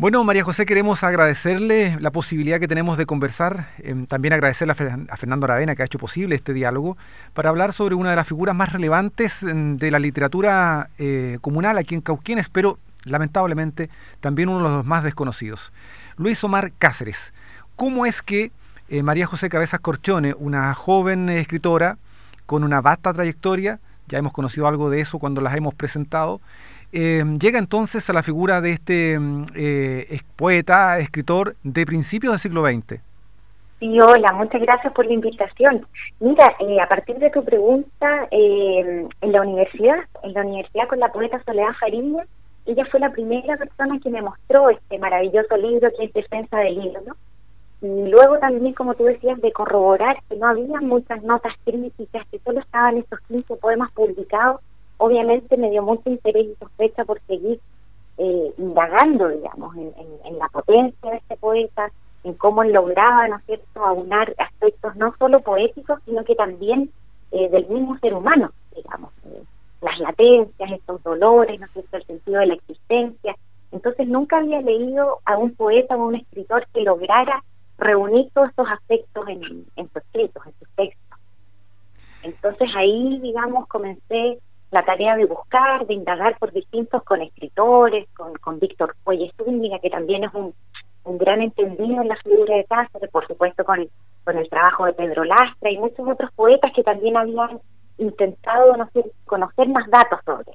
Bueno, María José, queremos agradecerle la posibilidad que tenemos de conversar, em, también agradecerle a, Fernando Aravena que ha hecho posible este diálogo, para hablar sobre una de las figuras más relevantes em, de la literatura eh, comunal aquí en Cauquienes, pero lamentablemente también uno de los más desconocidos. Luis Omar Cáceres. ¿Cómo es que eh, María José Cabezas Corchone, una joven escritora con una vasta trayectoria, ya hemos conocido algo de eso cuando las hemos presentado, eh, llega entonces a la figura de este mm, eh, poeta, escritor de principios del siglo XX. Sí, hola, muchas gracias por la invitación. Mira, eh, a partir de tu pregunta, en la universidad, en la universidad con la poeta Soledad Fariña, ella fue la primera persona que me mostró este maravilloso libro que es Defensa del Libro, ¿no? Y luego también, como tú decías, de corroborar que no había muchas notas críticas, que solo estaban estos 15 poemas publicados obviamente me dio mucho interés y sospecha por seguir eh, indagando, digamos, en, la potencia de este poeta, en cómo lograba, ¿no cierto?, aunar aspectos no solo poéticos, sino que también eh, del mismo ser humano, digamos, eh, las latencias, estos dolores, ¿no cierto?, el sentido de la existencia. Entonces nunca había leído a un poeta o a un escritor que lograra reunir todos estos aspectos en, en sus escritos, en sus textos. Entonces ahí, digamos, comencé la tarea de buscar, de indagar por distintos con escritores, con, con Víctor Cuelles Zúñiga, que también es un, un gran entendido en la figura de Cáceres, por supuesto con, con el trabajo de Pedro Lastra y muchos otros poetas que también habían intentado conocer más datos sobre.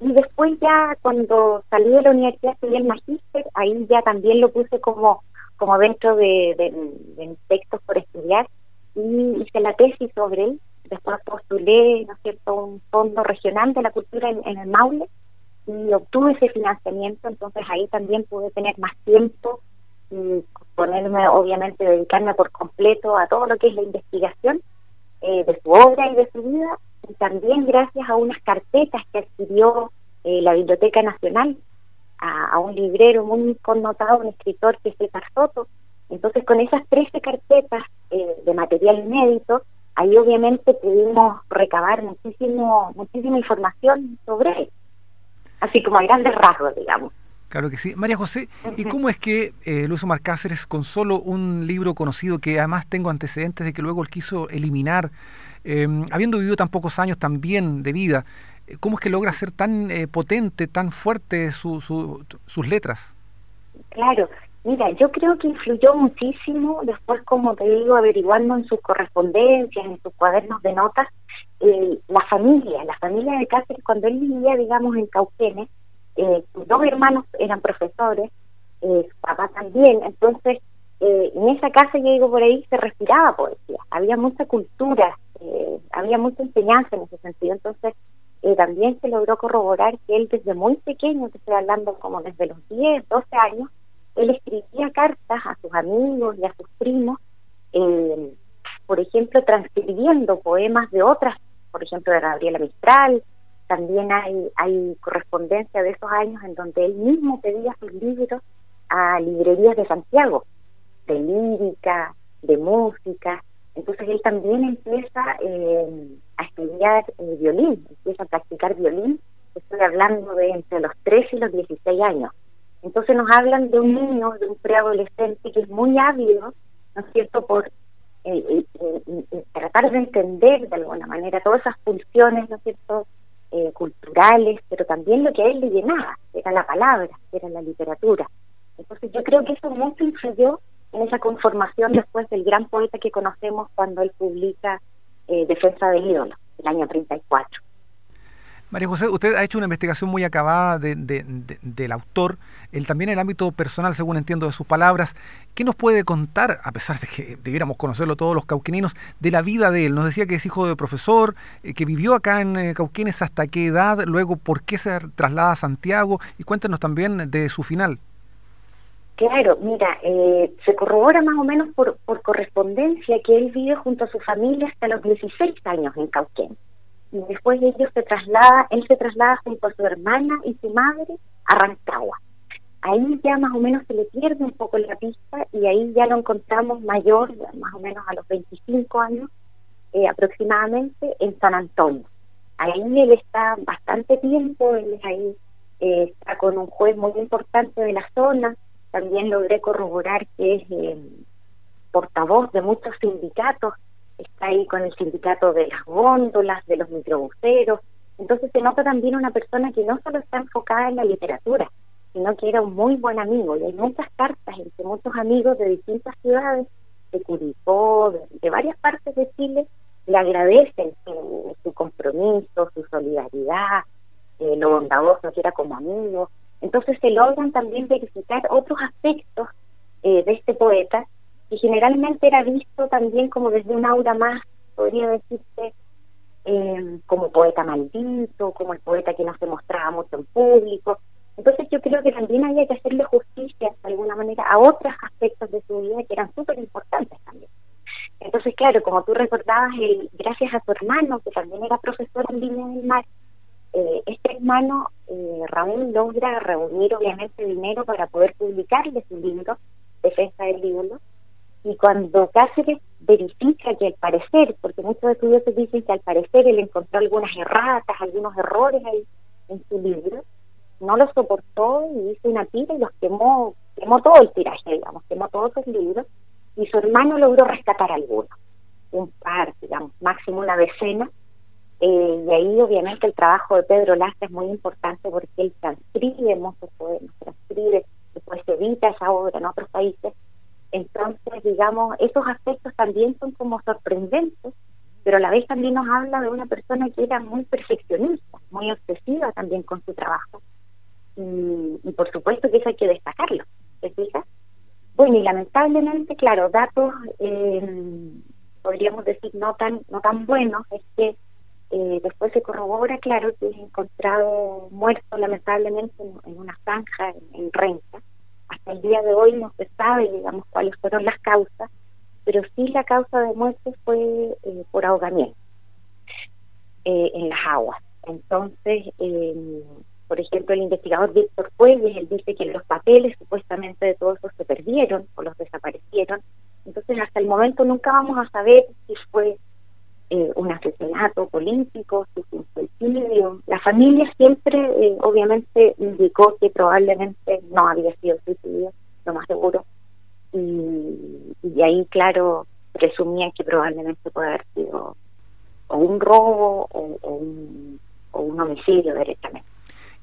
Y después ya cuando salí de la universidad estudié el magíster, ahí ya también lo puse como, como dentro de, de, de textos por estudiar y hice la tesis sobre él Después postulé, ¿no es cierto?, un fondo regional de la cultura en, el Maule y obtuve ese financiamiento, entonces ahí también pude tener más tiempo y ponerme, obviamente, dedicarme por completo a todo lo que es la investigación eh, de su obra y de su vida, y también gracias a unas carpetas que adquirió eh, la Biblioteca Nacional, a, un librero muy connotado, un escritor que es César Soto. Entonces, con esas 13 carpetas eh, de material inédito, ahí obviamente pudimos recabar muchísimo, muchísima información sobre él, así como a grandes rasgos, digamos. Claro que sí. María José, ¿y cómo es que eh, Luis Omar Cáceres, con solo un libro conocido, que además tengo antecedentes de que luego él quiso eliminar, em, habiendo vivido tan pocos años también de vida, eh, ¿cómo es que logra ser tan eh, potente, tan fuerte su, sus letras? Claro, Mira, yo creo que influyó muchísimo después, como te digo, averiguando en sus correspondencias, en sus cuadernos de notas, eh, la familia, la familia de Cáceres, cuando él vivía, digamos, en Cauquenes, eh, dos hermanos eran profesores, eh, su papá también, entonces eh, en esa casa, yo digo por ahí, se respiraba poesía, había mucha cultura, había mucha enseñanza en ese sentido, entonces también se logró corroborar que él desde muy pequeño, te estoy hablando como desde los 10, 12 años, él escribía cartas a sus amigos y a sus primos, eh, por ejemplo, transcribiendo poemas de otras, por ejemplo, de Gabriela Mistral. También hay, hay correspondencia de esos años en donde él mismo pedía sus libros a librerías de Santiago, de lírica, de música. Entonces él también empieza eh, a estudiar eh, violín, empieza a practicar violín. Estoy hablando de entre los 13 y los 16 años. Entonces nos hablan de un niño, de un preadolescente que es muy ávido, ¿no es cierto?, por eh, eh, eh, tratar de entender de alguna manera todas esas pulsiones, ¿no es cierto?, culturales, pero también lo que a él le llenaba, era la palabra, era la literatura. Entonces yo creo que eso mucho influyó en esa conformación después del gran poeta que conocemos cuando él publica Defensa del ídolo, el año 34. María José, usted ha hecho una investigación muy acabada del autor, él también el ámbito personal, según entiendo de sus palabras. ¿Qué nos puede contar, a pesar de que debiéramos conocerlo todos los cauqueninos, de la vida de él? Nos decía que es hijo de profesor, eh, que vivió acá en eh, Cauquenes hasta qué edad, luego por qué se traslada a Santiago y cuéntenos también de su final. Claro, mira, eh, se corrobora más o menos por, por correspondencia que él vive junto a su familia hasta los 16 años en Cauquenes y después ellos se traslada, él se traslada junto a su hermana y su madre a Rancagua. Ahí ya más o menos se le pierde un poco la pista y ahí ya lo encontramos mayor, más o menos a los 25 años eh, aproximadamente, en San Antonio. Ahí él está bastante tiempo, él es ahí, eh, está con un juez muy importante de la zona, también logré corroborar que es eh, portavoz de muchos sindicatos, está ahí con el sindicato de las góndolas, de los microbuseros, entonces se nota también una persona que no solo está enfocada en la literatura, sino que era un muy buen amigo. Y hay muchas cartas entre muchos amigos de distintas ciudades, de Curicó, de, varias partes de Chile, le agradecen su, compromiso, su solidaridad, eh, lo bondadoso que era como amigo. Entonces se logran también verificar otros aspectos eh, de este poeta que generalmente era visto también como desde un aura más, podría decirse, eh, como poeta maldito, como el poeta que no se mostraba mucho en público. Entonces yo creo que también había que hacerle justicia de alguna manera a otros aspectos de su vida que eran súper importantes también. Entonces, claro, como tú recordabas, el, gracias a su hermano, que también era profesor en Línea del Mar, eh, este hermano, eh, Raúl, logra reunir obviamente dinero para poder publicarle su libro, Defensa del Libro, y cuando Cáceres verifica que al parecer, porque muchos estudiosos dicen que al parecer él encontró algunas erratas, algunos errores ahí en su libro, no lo soportó y hizo una tira y los quemó, quemó todo el tiraje, digamos, quemó todos sus libros y su hermano logró rescatar algunos, un par, digamos, máximo una decena. Eh, y ahí obviamente el trabajo de Pedro Lastra es muy importante porque él transcribe muchos poemas, transcribe, después edita esa obra en otros países. Entonces, digamos, esos aspectos también son como sorprendentes, pero a la vez también nos habla de una persona que era muy perfeccionista, muy obsesiva también con su trabajo y, por supuesto que eso hay que destacarlo, ¿te fijas? Bueno, y lamentablemente, claro, datos, eh, podríamos decir, no tan, no tan buenos, es que eh, después se corrobora, claro, que es encontrado muerto lamentablemente en, una zanja en, renta. El día de hoy no se sabe, digamos, cuáles fueron las causas, pero sí la causa de muerte fue eh, por ahogamiento en las aguas. Entonces, eh, por ejemplo, el investigador Víctor él dice que los papeles supuestamente de todos esos se perdieron o los desaparecieron. Entonces, hasta el momento nunca vamos a saber si fue eh, un asesinato político, un suicidio. La familia siempre, eh, obviamente, indicó que probablemente no había sido suicidio, lo más seguro. Y, y ahí, claro, presumían que probablemente puede haber sido o un robo o, un, o un homicidio directamente.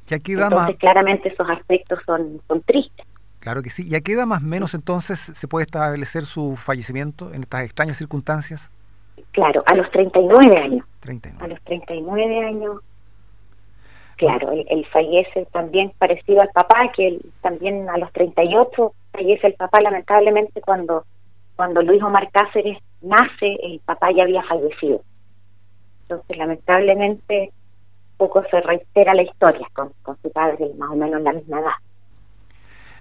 Entonces, claramente esos aspectos son, son tristes. Claro que sí. ¿Ya queda más o menos entonces se puede establecer su fallecimiento en estas extrañas circunstancias? Claro, a los 39 años. 39. A los 39 años, claro, él, fallece también parecido al papá, que él, también a los 38 fallece el papá, lamentablemente cuando, cuando Luis Omar Cáceres nace, el papá ya había fallecido. Entonces, lamentablemente, poco se reitera la historia con, su padre más o menos en la misma edad.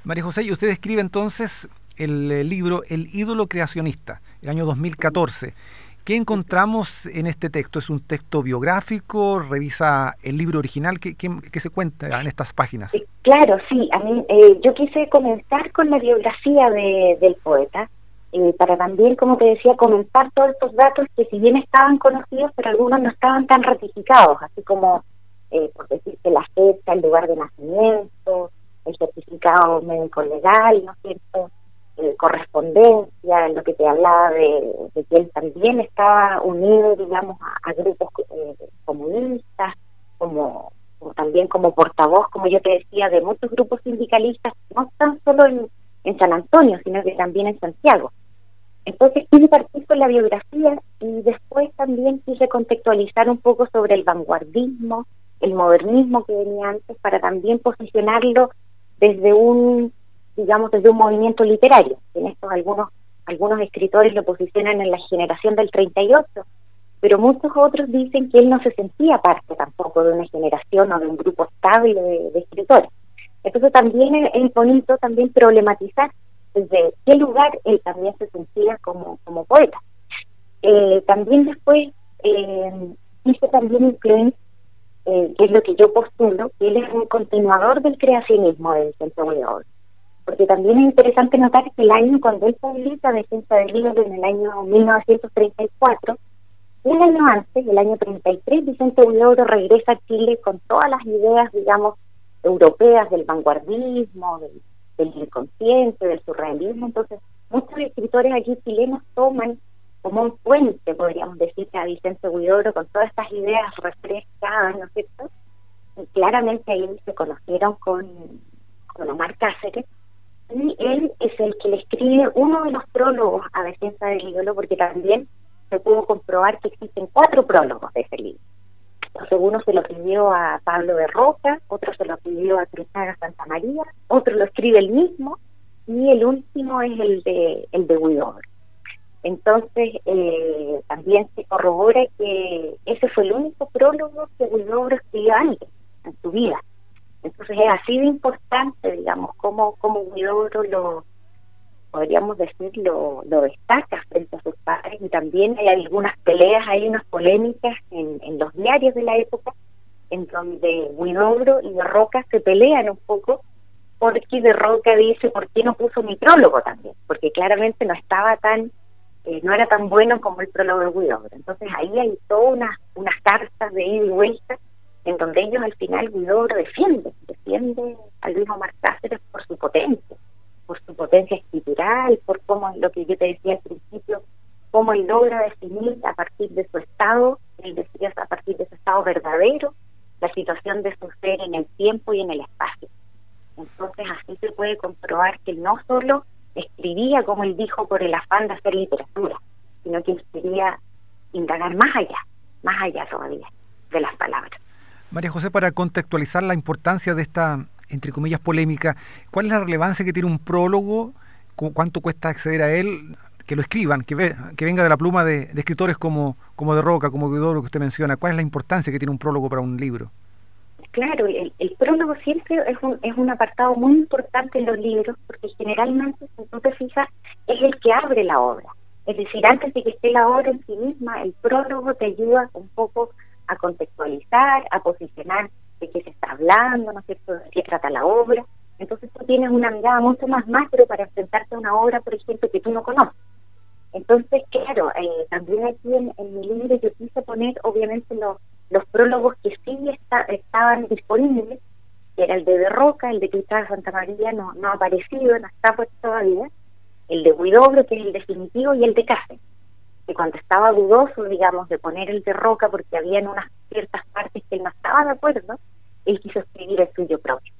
María José, y usted escribe entonces el, libro El ídolo creacionista, el año 2014. ¿Qué encontramos en este texto? ¿Es un texto biográfico? ¿Revisa el libro original? ¿Qué, se cuenta en estas páginas? Eh, claro, sí. A mí, eh, yo quise comenzar con la biografía del poeta, eh, para también, como te decía, comentar todos estos datos que si bien estaban conocidos, pero algunos no estaban tan ratificados, así como, eh, por decirte, la fecha, el lugar de nacimiento, el certificado médico legal, ¿no es cierto?, eh, correspondencia, lo que te hablaba de, que él también estaba unido, digamos, a, grupos eh, comunistas, como, también como portavoz, como yo te decía, de muchos grupos sindicalistas, no tan solo en, en San Antonio, sino que también en Santiago. Entonces quise partir con la biografía y después también quise contextualizar un poco sobre el vanguardismo, el modernismo que venía antes para también posicionarlo desde un, digamos, desde un movimiento literario. En estos algunos algunos escritores lo posicionan en la generación del 38, pero muchos otros dicen que él no se sentía parte tampoco de una generación o de un grupo estable de, escritores. Entonces también es bonito también problematizar desde qué lugar él también se sentía como, como poeta. Eh, también después eh, hice también incluir, eh, que es lo que yo postulo, que él es un continuador del creacionismo del Centro de Porque también es interesante notar que el año cuando él publica Defensa del Libro en el año 1934, un año antes, el año 33, Vicente Huidobro regresa a Chile con todas las ideas, digamos, europeas del vanguardismo, del inconsciente, del surrealismo. Entonces, muchos escritores aquí chilenos toman como un puente, podríamos decir, a Vicente Huidoro con todas estas ideas refrescadas, ¿no es cierto? Y claramente ahí se conocieron con, con Omar Cáceres, y él es el que le escribe uno de los prólogos a Defensa del ídolo, porque también se pudo comprobar que existen cuatro prólogos de ese libro. Entonces uno se lo pidió a Pablo de Roca, otro se lo pidió a Cristina Santa María, otro lo escribe él mismo, y el último es el de el de Huidobro. Entonces, eh, también se corrobora que ese fue el único prólogo que Huidobro escribió antes en su vida. Entonces, es así de importante, digamos, cómo, cómo Huidobro lo, podríamos decir, lo, destaca frente a sus padres. Y también hay algunas peleas, hay unas polémicas en, en los diarios de la época, en donde Huidobro y de Roca se pelean un poco porque de Roca dice, ¿por qué no puso mi prólogo también? Porque claramente no estaba tan eh, no era tan bueno como el prólogo de Guidobro. Entonces ahí hay todas unas, unas cartas de ida y vuelta en donde ellos al final Guidobro defiende, defiende a Luis Omar Cáceres por su potencia, por su potencia escritural, por cómo lo que yo te decía al principio, cómo él logra definir a partir de su estado, él decía a partir de su estado verdadero, la situación de su ser en el tiempo y en el espacio. Entonces así se puede comprobar que no solo escribía, como él dijo, por el afán de hacer literatura, sino que quería indagar más allá, más allá todavía de las palabras. María José, para contextualizar la importancia de esta, entre comillas, polémica, ¿cuál es la relevancia que tiene un prólogo? ¿Cuánto cuesta acceder a él? Que lo escriban, que, que venga de la pluma de, escritores como, como de Roca, como Guidoro, que usted menciona. ¿Cuál es la importancia que tiene un prólogo para un libro? Claro, el, prólogo siempre es un, es un apartado muy importante en los libros porque generalmente, si tú te fijas, es el que abre la obra. Es decir, antes de que esté la obra en sí misma, el prólogo te ayuda un poco a contextualizar, a posicionar de qué se está hablando, ¿no es cierto?, de qué trata la obra. Entonces tú tienes una mirada mucho más macro para enfrentarte a una obra, por ejemplo, que tú no conoces. Entonces, claro, eh, también aquí en, en mi libro yo quise poner, obviamente, los los prólogos que sí estaban disponibles, que era el de De Roca, el de Cristal Santa María no, no ha aparecido, no está puesto todavía, el de Huidobro, que es el definitivo, y el de Cáceres, que cuando estaba dudoso, digamos, de poner el de Roca, porque había en unas ciertas partes que él no estaba de acuerdo, él quiso escribir el suyo propio.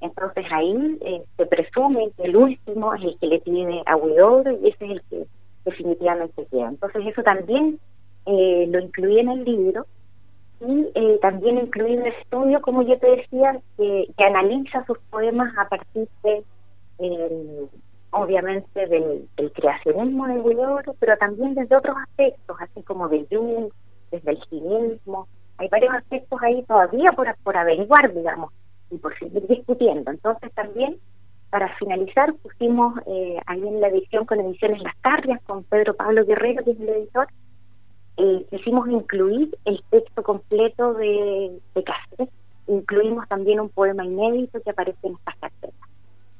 Entonces ahí eh, se presume que el último es el que le tiene a Huidobro y ese es el que definitivamente queda. Entonces eso también eh, lo incluí en el libro y eh, también incluir un estudio, como yo te decía, que, analiza sus poemas a partir de, eh, obviamente, del, creacionismo de Guilloro, pero también desde otros aspectos, así como de Jung, desde el cinismo. Hay varios aspectos ahí todavía por, por averiguar, digamos, y por seguir discutiendo. Entonces también, para finalizar, pusimos eh, ahí en la edición con Ediciones Las Carrias, con Pedro Pablo Guerrero, que es el editor, eh, quisimos incluir el texto completo de, de incluimos también un poema inédito que aparece en estas carpetas.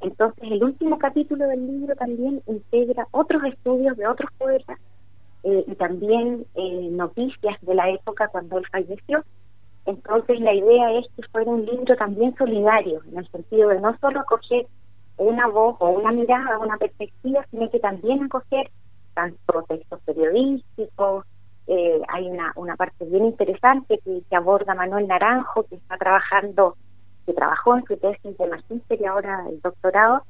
Entonces, el último capítulo del libro también integra otros estudios de otros poetas eh, y también eh, noticias de la época cuando él falleció. Entonces, la idea es que fuera un libro también solidario, en el sentido de no solo acoger una voz o una mirada, una perspectiva, sino que también acoger tanto textos periodísticos, eh, hay una, una parte bien interesante que, aborda Manuel Naranjo, que está trabajando, que trabajó en su tesis de magíster y ahora el doctorado,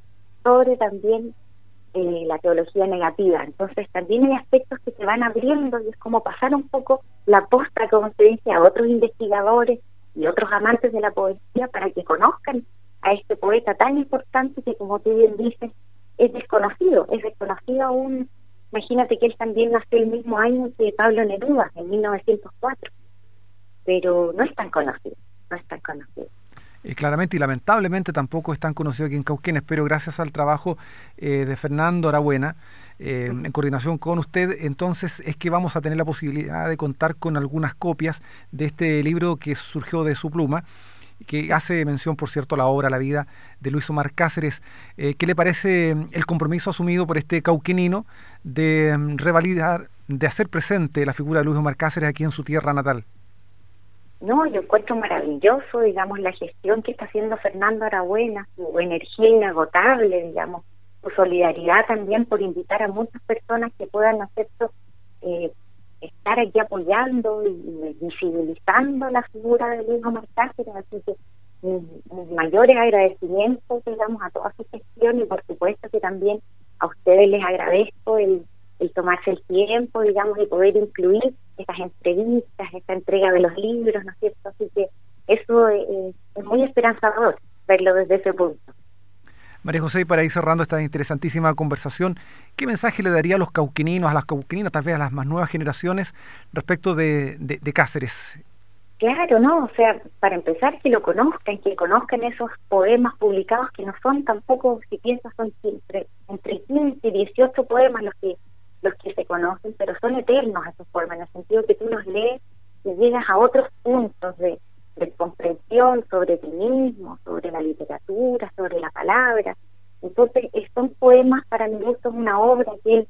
sobre también eh, la teología negativa. Entonces también hay aspectos que se van abriendo y es como pasar un poco la posta, como se dice, a otros investigadores y otros amantes de la poesía para que conozcan a este poeta tan importante que, como tú bien dices, es desconocido, es desconocido aún Imagínate que él también nació el mismo año que Pablo Neruda, en 1904, pero no es tan conocido, no es tan conocido. Eh, claramente y lamentablemente tampoco es tan conocido aquí en Cauquenes, pero gracias al trabajo eh, de Fernando Arabuena, eh, en coordinación con usted, entonces es que vamos a tener la posibilidad de contar con algunas copias de este libro que surgió de su pluma que hace mención, por cierto, a la obra, la vida de Luis Omar Cáceres. ¿Qué le parece mm, el compromiso asumido por este cauquenino de mm, revalidar, de hacer presente la figura de Luis Omar Cáceres aquí en su tierra natal? No, yo encuentro maravilloso, digamos, la gestión que está haciendo Fernando Arabuena, su energía inagotable, digamos, su solidaridad también por invitar a muchas personas que puedan hacer eh, estar aquí apoyando y, visibilizando la figura de Luis Omar así que mis, mayores agradecimientos, digamos, a toda su gestión y por supuesto que también a ustedes les agradezco el, el tomarse el tiempo, digamos, y poder incluir estas entrevistas, esta entrega de los libros, ¿no es cierto? Así que eso es, muy esperanzador verlo desde ese punto. María José, para ir cerrando esta interesantísima conversación, ¿qué mensaje le daría a los cauquininos, a las cauquininas, tal vez a las más nuevas generaciones respecto de, de, Cáceres? Claro, ¿no? O sea, para empezar, que lo conozcan, que conozcan esos poemas publicados que no son tampoco, si piensas, son entre, entre 15 y 18 poemas los que los que se conocen, pero son eternos esos poemas, en el sentido que tú los lees y llegas a otros puntos de, comprensión sobre ti mismo, sobre la literatura, sobre la palabra. Entonces, son poemas, para mi gusto, es una obra que él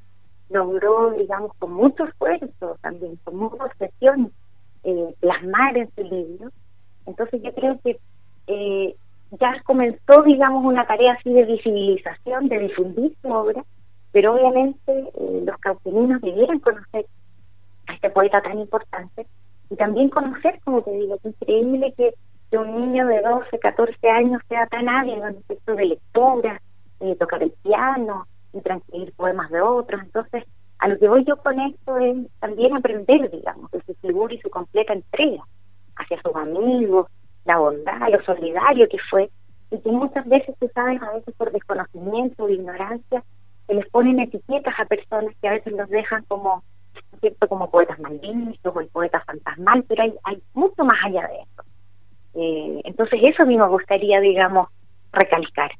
logró, digamos, con mucho esfuerzo también, con mucha obsesión, eh, plasmar en su libro. Entonces, yo creo que eh, ya comenzó, digamos, una tarea así de visibilización, de difundir su obra, pero obviamente eh, los cauqueninos debieran conocer a este poeta tan importante y también conocer, como te digo, es increíble que, un niño de 12, 14 años sea tan hábil en el de lectura, de tocar el piano y transcribir poemas de otros. Entonces, a lo que voy yo con esto es también aprender, digamos, de su figura y su completa entrega hacia sus amigos, la bondad, lo solidario que fue, y que muchas veces, tú sabes, a veces por desconocimiento o ignorancia, se les ponen etiquetas a personas que a veces los dejan como cierto como poetas malditos o el poeta fantasmal, pero hay, hay mucho más allá de eso. Eh, entonces eso a mí me gustaría, digamos, recalcar.